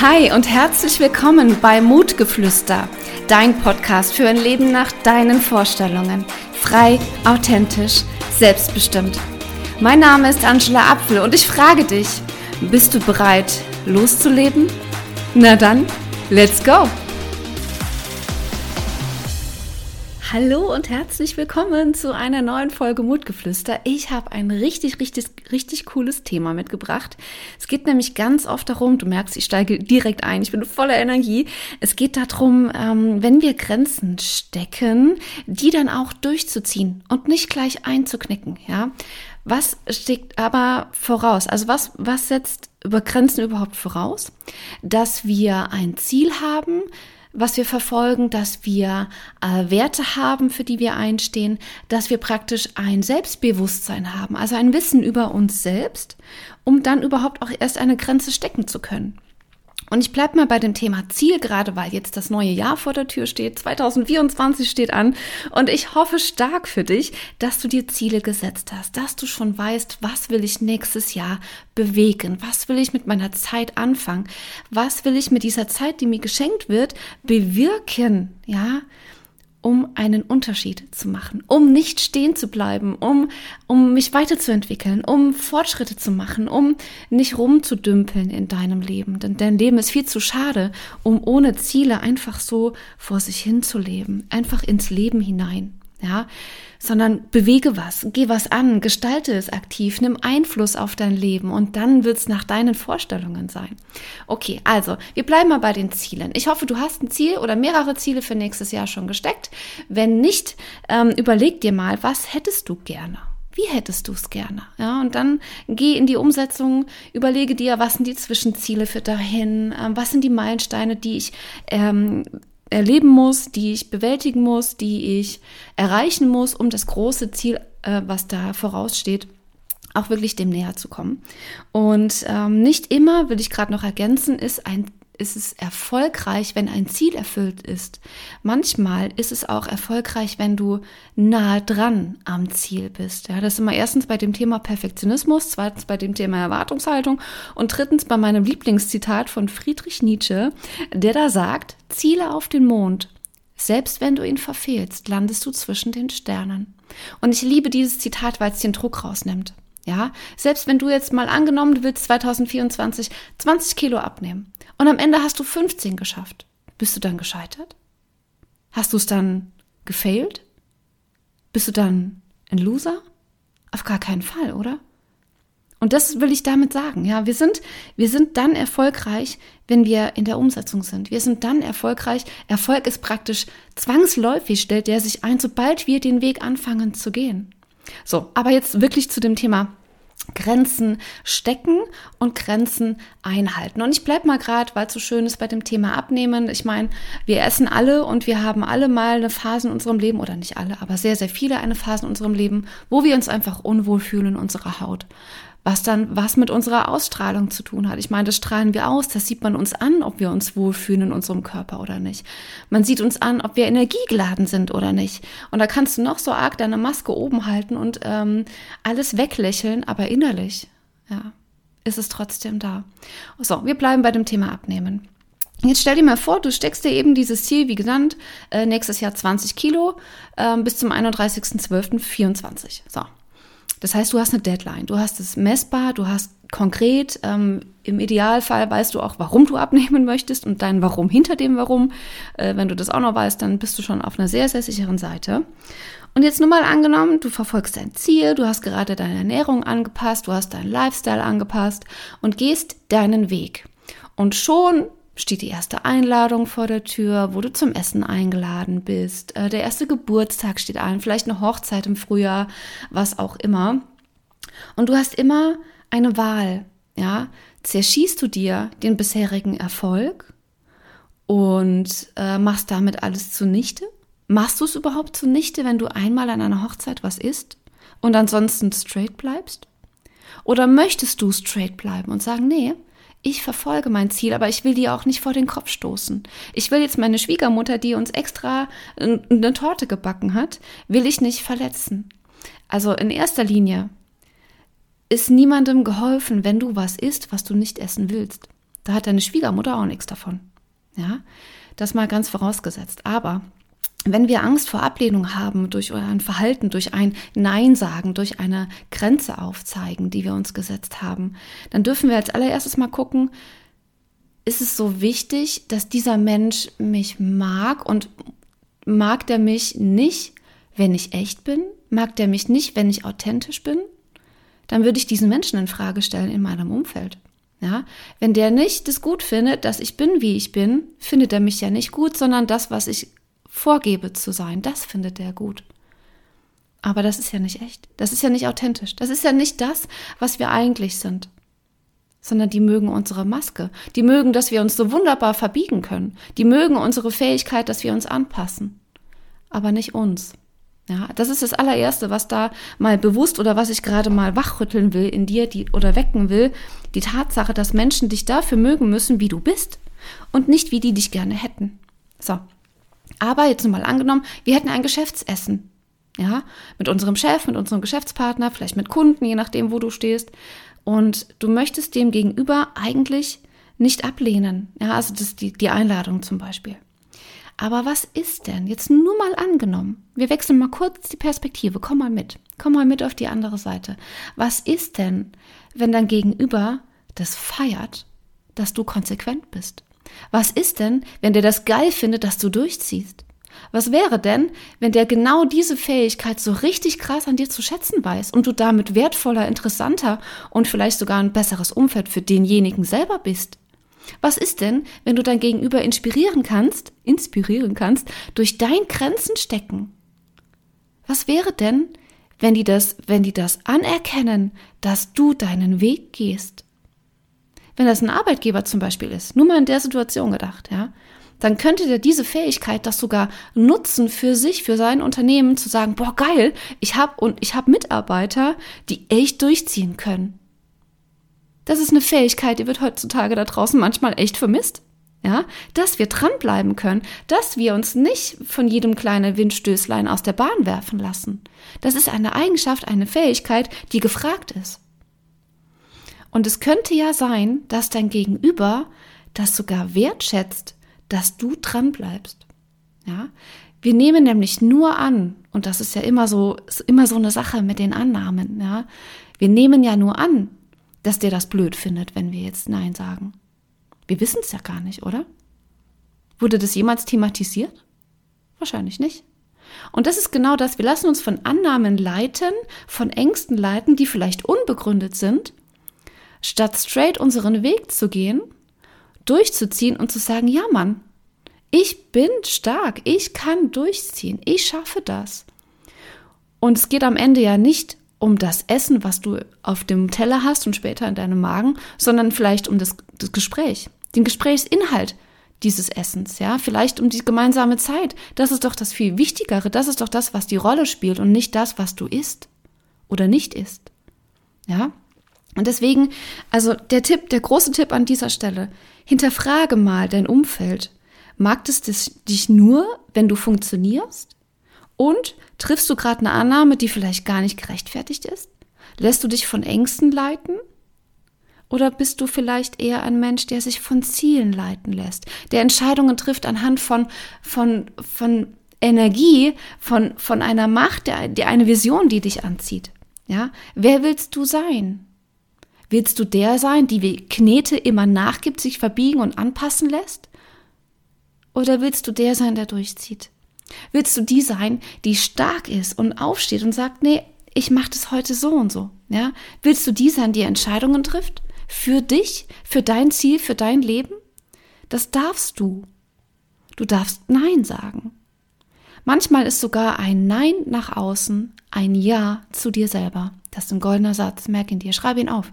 Hi und herzlich willkommen bei Mutgeflüster, dein Podcast für ein Leben nach deinen Vorstellungen. Frei, authentisch, selbstbestimmt. Mein Name ist Angela Apfel und ich frage dich, bist du bereit, loszuleben? Na dann, let's go! Hallo und herzlich willkommen zu einer neuen Folge Mutgeflüster. Ich habe ein richtig, richtig, richtig cooles Thema mitgebracht. Es geht nämlich ganz oft darum, du merkst, ich steige direkt ein, ich bin voller Energie. Es geht darum, ähm, wenn wir Grenzen stecken, die dann auch durchzuziehen und nicht gleich einzuknicken, ja. Was steckt aber voraus? Also was, was setzt über Grenzen überhaupt voraus? Dass wir ein Ziel haben, was wir verfolgen, dass wir äh, Werte haben, für die wir einstehen, dass wir praktisch ein Selbstbewusstsein haben, also ein Wissen über uns selbst, um dann überhaupt auch erst eine Grenze stecken zu können. Und ich bleibe mal bei dem Thema Ziel, gerade weil jetzt das neue Jahr vor der Tür steht. 2024 steht an. Und ich hoffe stark für dich, dass du dir Ziele gesetzt hast, dass du schon weißt, was will ich nächstes Jahr bewegen? Was will ich mit meiner Zeit anfangen? Was will ich mit dieser Zeit, die mir geschenkt wird, bewirken? Ja, um einen Unterschied zu machen, um nicht stehen zu bleiben, um, um mich weiterzuentwickeln, um Fortschritte zu machen, um nicht rumzudümpeln in deinem Leben. Denn dein Leben ist viel zu schade, um ohne Ziele einfach so vor sich hin zu leben, einfach ins Leben hinein ja, sondern bewege was, geh was an, gestalte es aktiv, nimm Einfluss auf dein Leben und dann wird es nach deinen Vorstellungen sein. Okay, also wir bleiben mal bei den Zielen. Ich hoffe, du hast ein Ziel oder mehrere Ziele für nächstes Jahr schon gesteckt. Wenn nicht, ähm, überleg dir mal, was hättest du gerne? Wie hättest du es gerne? Ja, und dann geh in die Umsetzung, überlege dir, was sind die Zwischenziele für dahin, ähm, was sind die Meilensteine, die ich ähm, erleben muss, die ich bewältigen muss, die ich erreichen muss, um das große Ziel, äh, was da voraussteht, auch wirklich dem näher zu kommen. Und ähm, nicht immer, will ich gerade noch ergänzen, ist ein ist es erfolgreich, wenn ein Ziel erfüllt ist. Manchmal ist es auch erfolgreich, wenn du nahe dran am Ziel bist. Ja, das ist immer erstens bei dem Thema Perfektionismus, zweitens bei dem Thema Erwartungshaltung und drittens bei meinem Lieblingszitat von Friedrich Nietzsche, der da sagt, Ziele auf den Mond. Selbst wenn du ihn verfehlst, landest du zwischen den Sternen. Und ich liebe dieses Zitat, weil es den Druck rausnimmt. Ja, selbst wenn du jetzt mal angenommen, du willst 2024 20 Kilo abnehmen und am Ende hast du 15 geschafft, bist du dann gescheitert? Hast du es dann gefailt? Bist du dann ein Loser? Auf gar keinen Fall, oder? Und das will ich damit sagen. Ja, wir sind, wir sind dann erfolgreich, wenn wir in der Umsetzung sind. Wir sind dann erfolgreich. Erfolg ist praktisch zwangsläufig, stellt der sich ein, sobald wir den Weg anfangen zu gehen. So, aber jetzt wirklich zu dem Thema Grenzen stecken und Grenzen einhalten. Und ich bleib mal gerade, weil es so schön ist bei dem Thema Abnehmen. Ich meine, wir essen alle und wir haben alle mal eine Phase in unserem Leben, oder nicht alle, aber sehr, sehr viele eine Phase in unserem Leben, wo wir uns einfach unwohl fühlen in unserer Haut was dann was mit unserer Ausstrahlung zu tun hat. Ich meine, das strahlen wir aus, das sieht man uns an, ob wir uns wohlfühlen in unserem Körper oder nicht. Man sieht uns an, ob wir energiegeladen sind oder nicht. Und da kannst du noch so arg deine Maske oben halten und ähm, alles weglächeln, aber innerlich, ja, ist es trotzdem da. So, wir bleiben bei dem Thema Abnehmen. Jetzt stell dir mal vor, du steckst dir eben dieses Ziel, wie genannt, äh, nächstes Jahr 20 Kilo äh, bis zum 31.12.24. So, das heißt, du hast eine Deadline, du hast es messbar, du hast konkret, ähm, im Idealfall weißt du auch, warum du abnehmen möchtest und dein Warum hinter dem Warum. Äh, wenn du das auch noch weißt, dann bist du schon auf einer sehr, sehr sicheren Seite. Und jetzt nur mal angenommen, du verfolgst dein Ziel, du hast gerade deine Ernährung angepasst, du hast deinen Lifestyle angepasst und gehst deinen Weg. Und schon steht die erste Einladung vor der Tür, wo du zum Essen eingeladen bist. Äh, der erste Geburtstag steht an, vielleicht eine Hochzeit im Frühjahr, was auch immer. Und du hast immer eine Wahl, ja. Zerschießt du dir den bisherigen Erfolg und äh, machst damit alles zunichte? Machst du es überhaupt zunichte, wenn du einmal an einer Hochzeit was isst und ansonsten straight bleibst? Oder möchtest du straight bleiben und sagen, nee, ich verfolge mein Ziel, aber ich will die auch nicht vor den Kopf stoßen. Ich will jetzt meine Schwiegermutter, die uns extra eine Torte gebacken hat, will ich nicht verletzen. Also in erster Linie ist niemandem geholfen, wenn du was isst, was du nicht essen willst. Da hat deine Schwiegermutter auch nichts davon. Ja, das mal ganz vorausgesetzt. Aber wenn wir Angst vor Ablehnung haben durch ein Verhalten, durch ein Nein sagen, durch eine Grenze aufzeigen, die wir uns gesetzt haben, dann dürfen wir als allererstes mal gucken, ist es so wichtig, dass dieser Mensch mich mag und mag der mich nicht, wenn ich echt bin? Mag der mich nicht, wenn ich authentisch bin? Dann würde ich diesen Menschen in Frage stellen in meinem Umfeld. Ja, wenn der nicht das gut findet, dass ich bin, wie ich bin, findet er mich ja nicht gut, sondern das, was ich vorgebe zu sein, das findet er gut. Aber das ist ja nicht echt. Das ist ja nicht authentisch. Das ist ja nicht das, was wir eigentlich sind. Sondern die mögen unsere Maske. Die mögen, dass wir uns so wunderbar verbiegen können. Die mögen unsere Fähigkeit, dass wir uns anpassen. Aber nicht uns. Ja, das ist das allererste, was da mal bewusst oder was ich gerade mal wachrütteln will in dir, die oder wecken will, die Tatsache, dass Menschen dich dafür mögen müssen, wie du bist und nicht wie die dich gerne hätten. So. Aber jetzt mal angenommen, wir hätten ein Geschäftsessen. Ja, mit unserem Chef, mit unserem Geschäftspartner, vielleicht mit Kunden, je nachdem, wo du stehst. Und du möchtest dem gegenüber eigentlich nicht ablehnen. Ja, also das die, die Einladung zum Beispiel. Aber was ist denn, jetzt nur mal angenommen, wir wechseln mal kurz die Perspektive, komm mal mit, komm mal mit auf die andere Seite. Was ist denn, wenn dein Gegenüber das feiert, dass du konsequent bist? Was ist denn, wenn der das geil findet, dass du durchziehst? Was wäre denn, wenn der genau diese Fähigkeit so richtig krass an dir zu schätzen weiß und du damit wertvoller, interessanter und vielleicht sogar ein besseres Umfeld für denjenigen selber bist? Was ist denn, wenn du dein Gegenüber inspirieren kannst, inspirieren kannst, durch dein Grenzen stecken? Was wäre denn, wenn die das, wenn die das anerkennen, dass du deinen Weg gehst? Wenn das ein Arbeitgeber zum Beispiel ist, nur mal in der Situation gedacht, ja, dann könnte der diese Fähigkeit das sogar nutzen für sich, für sein Unternehmen, zu sagen, boah, geil, ich habe und ich habe Mitarbeiter, die echt durchziehen können. Das ist eine Fähigkeit, die wird heutzutage da draußen manchmal echt vermisst. Ja, dass wir dranbleiben können, dass wir uns nicht von jedem kleinen Windstößlein aus der Bahn werfen lassen. Das ist eine Eigenschaft, eine Fähigkeit, die gefragt ist. Und es könnte ja sein, dass dein Gegenüber das sogar wertschätzt, dass du dranbleibst. Ja, wir nehmen nämlich nur an, und das ist ja immer so, immer so eine Sache mit den Annahmen, ja. Wir nehmen ja nur an, dass der das blöd findet, wenn wir jetzt Nein sagen. Wir wissen es ja gar nicht, oder? Wurde das jemals thematisiert? Wahrscheinlich nicht. Und das ist genau das. Wir lassen uns von Annahmen leiten, von Ängsten leiten, die vielleicht unbegründet sind, statt straight unseren Weg zu gehen, durchzuziehen und zu sagen, ja Mann, ich bin stark, ich kann durchziehen, ich schaffe das. Und es geht am Ende ja nicht um das Essen, was du auf dem Teller hast und später in deinem Magen, sondern vielleicht um das, das Gespräch, den Gesprächsinhalt dieses Essens, ja, vielleicht um die gemeinsame Zeit. Das ist doch das viel Wichtigere, das ist doch das, was die Rolle spielt und nicht das, was du isst oder nicht isst. Ja? Und deswegen, also der Tipp, der große Tipp an dieser Stelle, hinterfrage mal dein Umfeld. Mag es dich nur, wenn du funktionierst? Und triffst du gerade eine Annahme, die vielleicht gar nicht gerechtfertigt ist? Lässt du dich von Ängsten leiten? Oder bist du vielleicht eher ein Mensch, der sich von Zielen leiten lässt, der Entscheidungen trifft anhand von, von, von Energie, von, von einer Macht, der, der eine Vision, die dich anzieht? Ja? Wer willst du sein? Willst du der sein, die wie Knete immer nachgibt, sich verbiegen und anpassen lässt? Oder willst du der sein, der durchzieht? Willst du die sein, die stark ist und aufsteht und sagt, nee, ich mache das heute so und so? Ja? Willst du die sein, die Entscheidungen trifft? Für dich, für dein Ziel, für dein Leben? Das darfst du. Du darfst Nein sagen. Manchmal ist sogar ein Nein nach außen ein Ja zu dir selber. Das ist ein goldener Satz, merk ihn dir, schreib ihn auf.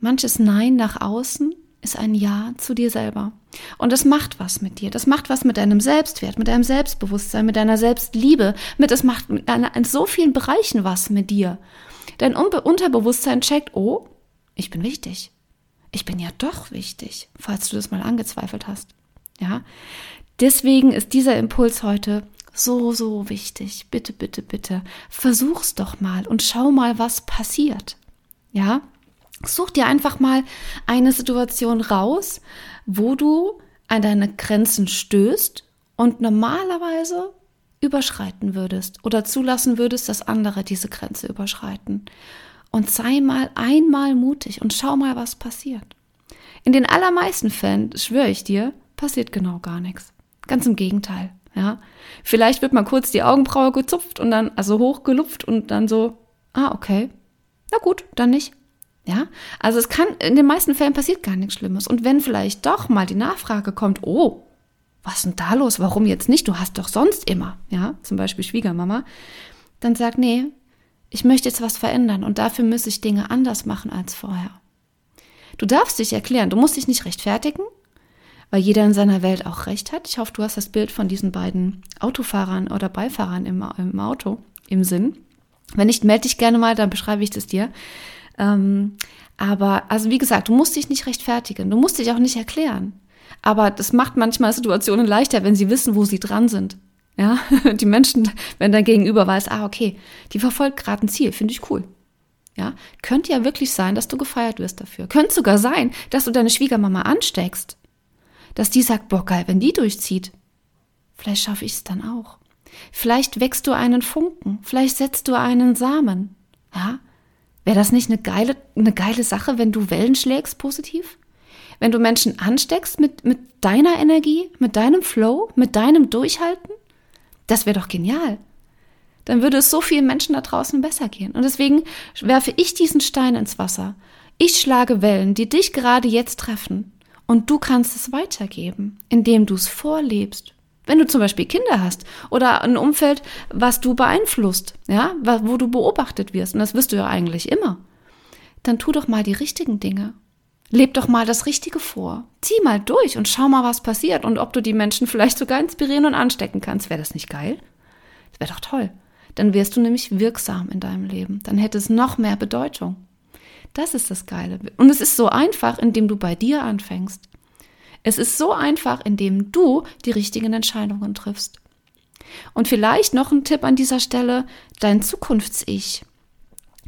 Manches Nein nach außen ist ein Ja zu dir selber. Und das macht was mit dir. Das macht was mit deinem Selbstwert, mit deinem Selbstbewusstsein, mit deiner Selbstliebe. Mit, es macht in so vielen Bereichen was mit dir. Dein Unterbewusstsein checkt, oh, ich bin wichtig. Ich bin ja doch wichtig, falls du das mal angezweifelt hast. Ja. Deswegen ist dieser Impuls heute so, so wichtig. Bitte, bitte, bitte. Versuch's doch mal und schau mal, was passiert. Ja. Such dir einfach mal eine Situation raus, wo du an deine Grenzen stößt und normalerweise überschreiten würdest oder zulassen würdest, dass andere diese Grenze überschreiten. Und sei mal einmal mutig und schau mal, was passiert. In den allermeisten Fällen, schwöre ich dir, passiert genau gar nichts. Ganz im Gegenteil. Ja, vielleicht wird mal kurz die Augenbraue gezupft und dann also hochgelupft und dann so, ah okay, na gut, dann nicht. Ja, also es kann, in den meisten Fällen passiert gar nichts Schlimmes. Und wenn vielleicht doch mal die Nachfrage kommt, oh, was ist denn da los? Warum jetzt nicht? Du hast doch sonst immer, ja, zum Beispiel Schwiegermama, dann sag, nee, ich möchte jetzt was verändern und dafür muss ich Dinge anders machen als vorher. Du darfst dich erklären, du musst dich nicht rechtfertigen, weil jeder in seiner Welt auch recht hat. Ich hoffe, du hast das Bild von diesen beiden Autofahrern oder Beifahrern im, im Auto im Sinn. Wenn nicht, melde dich gerne mal, dann beschreibe ich das dir. Ähm, aber, also wie gesagt, du musst dich nicht rechtfertigen, du musst dich auch nicht erklären. Aber das macht manchmal Situationen leichter, wenn sie wissen, wo sie dran sind. Ja, die Menschen, wenn dein Gegenüber weiß, ah, okay, die verfolgt gerade ein Ziel, finde ich cool. Ja, könnte ja wirklich sein, dass du gefeiert wirst dafür. Könnte sogar sein, dass du deine Schwiegermama ansteckst. Dass die sagt, boah, geil, wenn die durchzieht. Vielleicht schaffe ich es dann auch. Vielleicht wächst du einen Funken. Vielleicht setzt du einen Samen. Ja, Wäre das nicht eine geile, eine geile Sache, wenn du Wellen schlägst positiv? Wenn du Menschen ansteckst mit, mit deiner Energie, mit deinem Flow, mit deinem Durchhalten? Das wäre doch genial. Dann würde es so vielen Menschen da draußen besser gehen. Und deswegen werfe ich diesen Stein ins Wasser. Ich schlage Wellen, die dich gerade jetzt treffen. Und du kannst es weitergeben, indem du es vorlebst, wenn du zum Beispiel Kinder hast oder ein Umfeld, was du beeinflusst, ja, wo du beobachtet wirst, und das wirst du ja eigentlich immer, dann tu doch mal die richtigen Dinge. Leb doch mal das Richtige vor. Zieh mal durch und schau mal, was passiert und ob du die Menschen vielleicht sogar inspirieren und anstecken kannst. Wäre das nicht geil? Das wäre doch toll. Dann wärst du nämlich wirksam in deinem Leben. Dann hätte es noch mehr Bedeutung. Das ist das Geile. Und es ist so einfach, indem du bei dir anfängst. Es ist so einfach, indem du die richtigen Entscheidungen triffst. Und vielleicht noch ein Tipp an dieser Stelle, dein Zukunfts-Ich.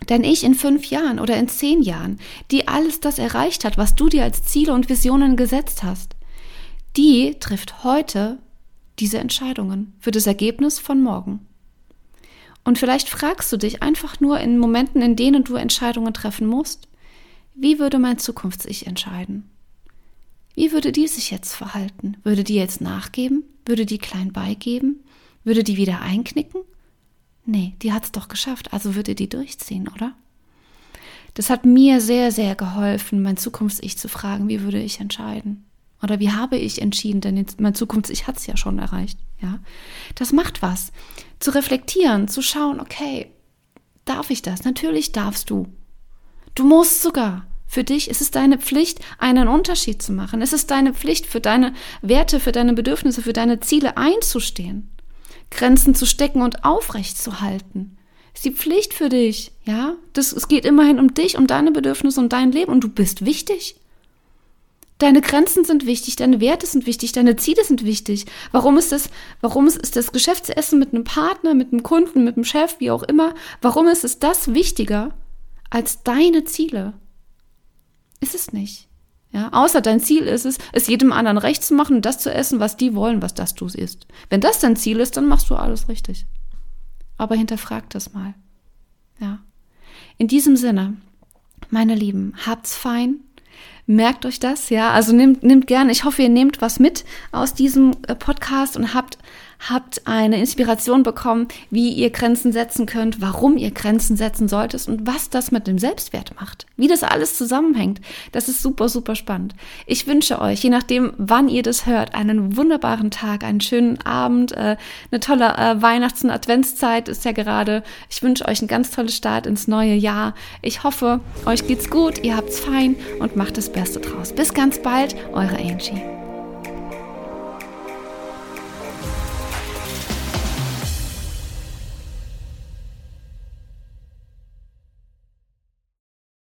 Dein Ich in fünf Jahren oder in zehn Jahren, die alles das erreicht hat, was du dir als Ziele und Visionen gesetzt hast, die trifft heute diese Entscheidungen für das Ergebnis von morgen. Und vielleicht fragst du dich einfach nur in Momenten, in denen du Entscheidungen treffen musst, wie würde mein Zukunfts-Ich entscheiden? Wie würde die sich jetzt verhalten? Würde die jetzt nachgeben? Würde die klein beigeben? Würde die wieder einknicken? Nee, die hat's doch geschafft, also würde die durchziehen, oder? Das hat mir sehr, sehr geholfen, mein Zukunfts-Ich zu fragen, wie würde ich entscheiden? Oder wie habe ich entschieden? Denn mein Zukunfts-Ich hat's ja schon erreicht, ja? Das macht was. Zu reflektieren, zu schauen, okay, darf ich das? Natürlich darfst du. Du musst sogar. Für dich ist es deine Pflicht, einen Unterschied zu machen. Es ist deine Pflicht, für deine Werte, für deine Bedürfnisse, für deine Ziele einzustehen. Grenzen zu stecken und aufrecht zu halten. Ist die Pflicht für dich, ja? Das, es geht immerhin um dich, um deine Bedürfnisse und dein Leben und du bist wichtig. Deine Grenzen sind wichtig, deine Werte sind wichtig, deine Ziele sind wichtig. Warum ist das, warum ist das Geschäftsessen mit einem Partner, mit einem Kunden, mit einem Chef, wie auch immer, warum ist es das wichtiger als deine Ziele? Ist es nicht. Ja, außer dein Ziel ist es, es jedem anderen recht zu machen und das zu essen, was die wollen, was das du isst. Wenn das dein Ziel ist, dann machst du alles richtig. Aber hinterfrag das mal. Ja. In diesem Sinne, meine Lieben, habt's fein. Merkt euch das, ja. Also nehmt, nehmt gerne, ich hoffe, ihr nehmt was mit aus diesem äh, Podcast und habt habt eine Inspiration bekommen, wie ihr Grenzen setzen könnt, warum ihr Grenzen setzen solltet und was das mit dem Selbstwert macht. Wie das alles zusammenhängt. Das ist super, super spannend. Ich wünsche euch, je nachdem, wann ihr das hört, einen wunderbaren Tag, einen schönen Abend, äh, eine tolle äh, Weihnachts- und Adventszeit ist ja gerade. Ich wünsche euch einen ganz tollen Start ins neue Jahr. Ich hoffe, euch geht's gut, ihr habt's fein und macht das Beste draus. Bis ganz bald, eure Angie.